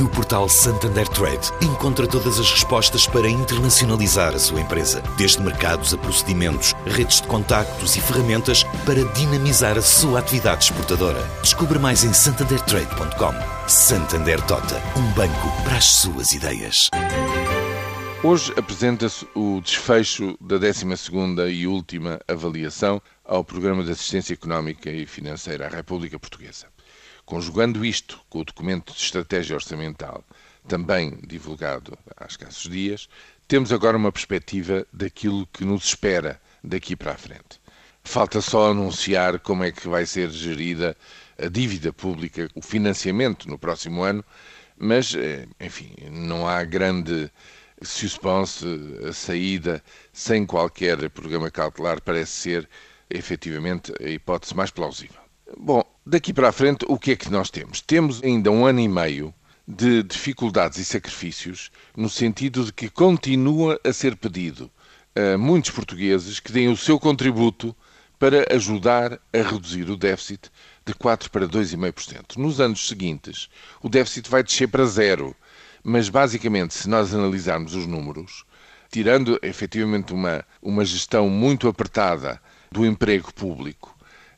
No portal Santander Trade, encontra todas as respostas para internacionalizar a sua empresa, desde mercados a procedimentos, redes de contactos e ferramentas para dinamizar a sua atividade exportadora. Descubra mais em santandertrade.com. Santander Tota, um banco para as suas ideias. Hoje apresenta-se o desfecho da 12ª e última avaliação ao Programa de Assistência Económica e Financeira à República Portuguesa. Conjugando isto com o documento de estratégia orçamental, também divulgado há escassos dias, temos agora uma perspectiva daquilo que nos espera daqui para a frente. Falta só anunciar como é que vai ser gerida a dívida pública, o financiamento no próximo ano, mas, eh, enfim, não há grande suspense, a saída sem qualquer programa cautelar parece ser efetivamente a hipótese mais plausível. Bom, daqui para a frente, o que é que nós temos? Temos ainda um ano e meio de dificuldades e sacrifícios, no sentido de que continua a ser pedido a muitos portugueses que deem o seu contributo para ajudar a reduzir o déficit de 4 para 2,5%. Nos anos seguintes, o déficit vai descer para zero, mas basicamente, se nós analisarmos os números, tirando efetivamente uma, uma gestão muito apertada do emprego público,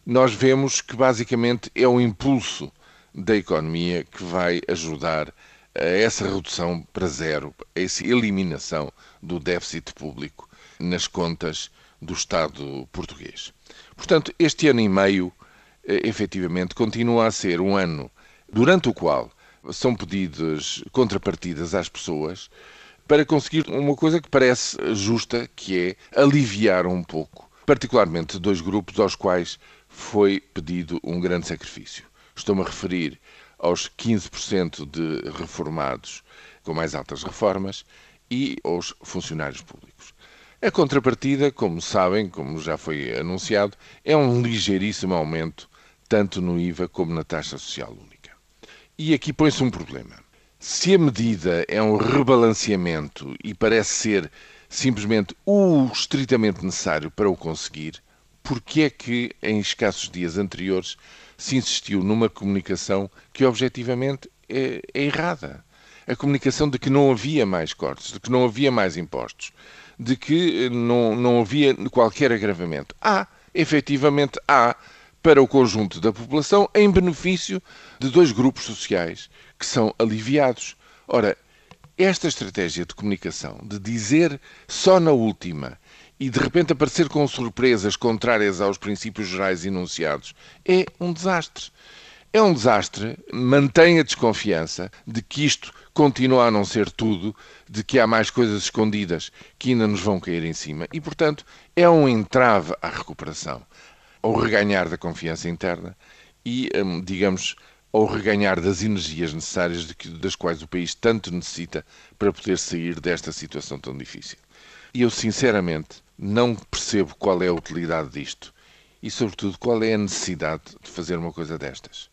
nós vemos que basicamente é o impulso da economia que vai ajudar a essa redução para zero, a essa eliminação do déficit público nas contas do Estado português. Portanto, este ano e meio, eh, efetivamente, continua a ser um ano durante o qual são pedidas contrapartidas às pessoas para conseguir uma coisa que parece justa, que é aliviar um pouco, particularmente dois grupos aos quais foi pedido um grande sacrifício. Estou-me a referir aos 15% de reformados com mais altas reformas e aos funcionários públicos. A contrapartida, como sabem, como já foi anunciado, é um ligeiríssimo aumento tanto no IVA como na taxa social única. E aqui põe-se um problema. Se a medida é um rebalanceamento e parece ser simplesmente o estritamente necessário para o conseguir, porque é que em escassos dias anteriores se insistiu numa comunicação que objetivamente é, é, errada. A comunicação de que não havia mais cortes, de que não havia mais impostos, de que não, não havia qualquer agravamento. Há, efetivamente há, para o conjunto da população, em benefício de dois grupos sociais que são aliviados. Ora, esta estratégia de comunicação, de dizer só na última e de repente aparecer com surpresas contrárias aos princípios gerais enunciados é um desastre. É um desastre, mantém a desconfiança de que isto continua a não ser tudo, de que há mais coisas escondidas que ainda nos vão cair em cima e, portanto, é um entrave à recuperação, ao reganhar da confiança interna e, hum, digamos, ao reganhar das energias necessárias das quais o país tanto necessita para poder sair desta situação tão difícil. Eu, sinceramente, não percebo qual é a utilidade disto e, sobretudo, qual é a necessidade de fazer uma coisa destas.